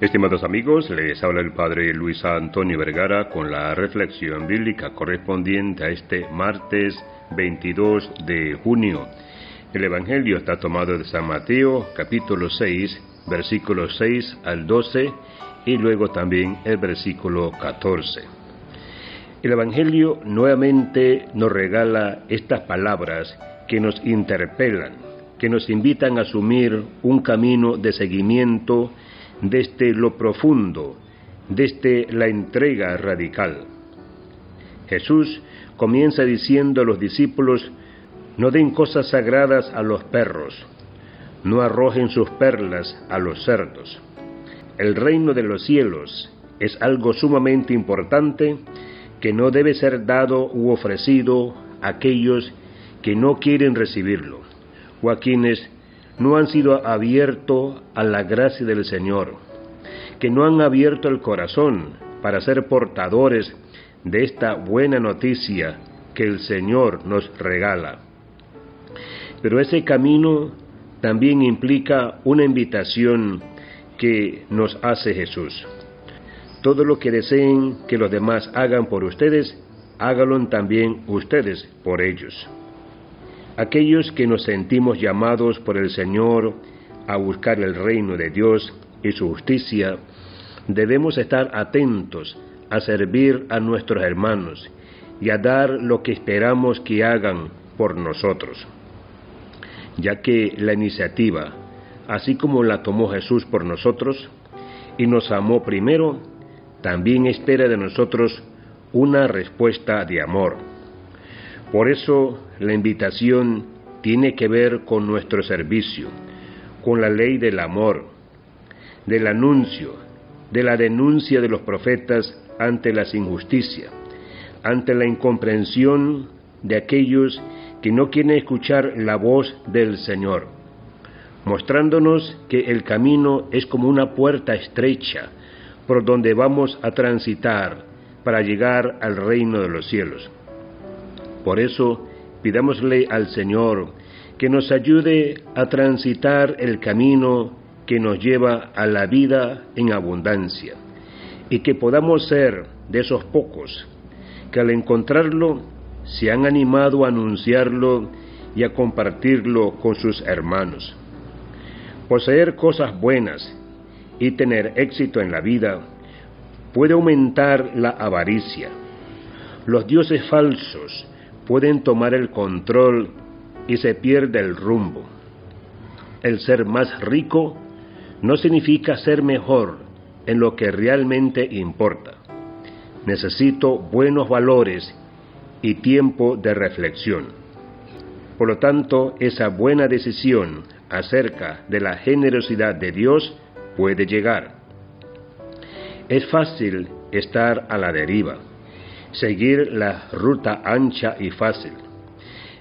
Estimados amigos, les habla el Padre Luis Antonio Vergara con la reflexión bíblica correspondiente a este martes 22 de junio. El Evangelio está tomado de San Mateo, capítulo 6, versículos 6 al 12 y luego también el versículo 14. El Evangelio nuevamente nos regala estas palabras que nos interpelan, que nos invitan a asumir un camino de seguimiento desde lo profundo, desde la entrega radical. Jesús comienza diciendo a los discípulos, no den cosas sagradas a los perros, no arrojen sus perlas a los cerdos. El reino de los cielos es algo sumamente importante que no debe ser dado u ofrecido a aquellos que no quieren recibirlo o a quienes no han sido abiertos a la gracia del Señor, que no han abierto el corazón para ser portadores de esta buena noticia que el Señor nos regala. Pero ese camino también implica una invitación que nos hace Jesús. Todo lo que deseen que los demás hagan por ustedes, háganlo también ustedes por ellos. Aquellos que nos sentimos llamados por el Señor a buscar el reino de Dios y su justicia, debemos estar atentos a servir a nuestros hermanos y a dar lo que esperamos que hagan por nosotros, ya que la iniciativa, así como la tomó Jesús por nosotros y nos amó primero, también espera de nosotros una respuesta de amor por eso la invitación tiene que ver con nuestro servicio, con la ley del amor, del anuncio, de la denuncia de los profetas ante las injusticias, ante la incomprensión de aquellos que no quieren escuchar la voz del Señor, mostrándonos que el camino es como una puerta estrecha por donde vamos a transitar para llegar al reino de los cielos. Por eso, pidámosle al Señor que nos ayude a transitar el camino que nos lleva a la vida en abundancia y que podamos ser de esos pocos que al encontrarlo se han animado a anunciarlo y a compartirlo con sus hermanos. Poseer cosas buenas y tener éxito en la vida puede aumentar la avaricia. Los dioses falsos pueden tomar el control y se pierde el rumbo. El ser más rico no significa ser mejor en lo que realmente importa. Necesito buenos valores y tiempo de reflexión. Por lo tanto, esa buena decisión acerca de la generosidad de Dios puede llegar. Es fácil estar a la deriva seguir la ruta ancha y fácil,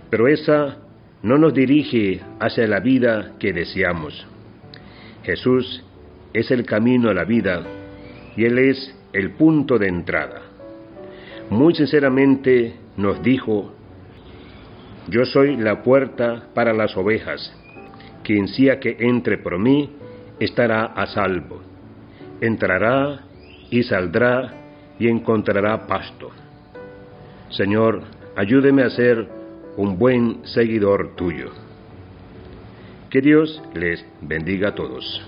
pero esa no nos dirige hacia la vida que deseamos. Jesús es el camino a la vida y Él es el punto de entrada. Muy sinceramente nos dijo, yo soy la puerta para las ovejas, quien sea que entre por mí estará a salvo, entrará y saldrá y encontrará pasto. Señor, ayúdeme a ser un buen seguidor tuyo. Que Dios les bendiga a todos.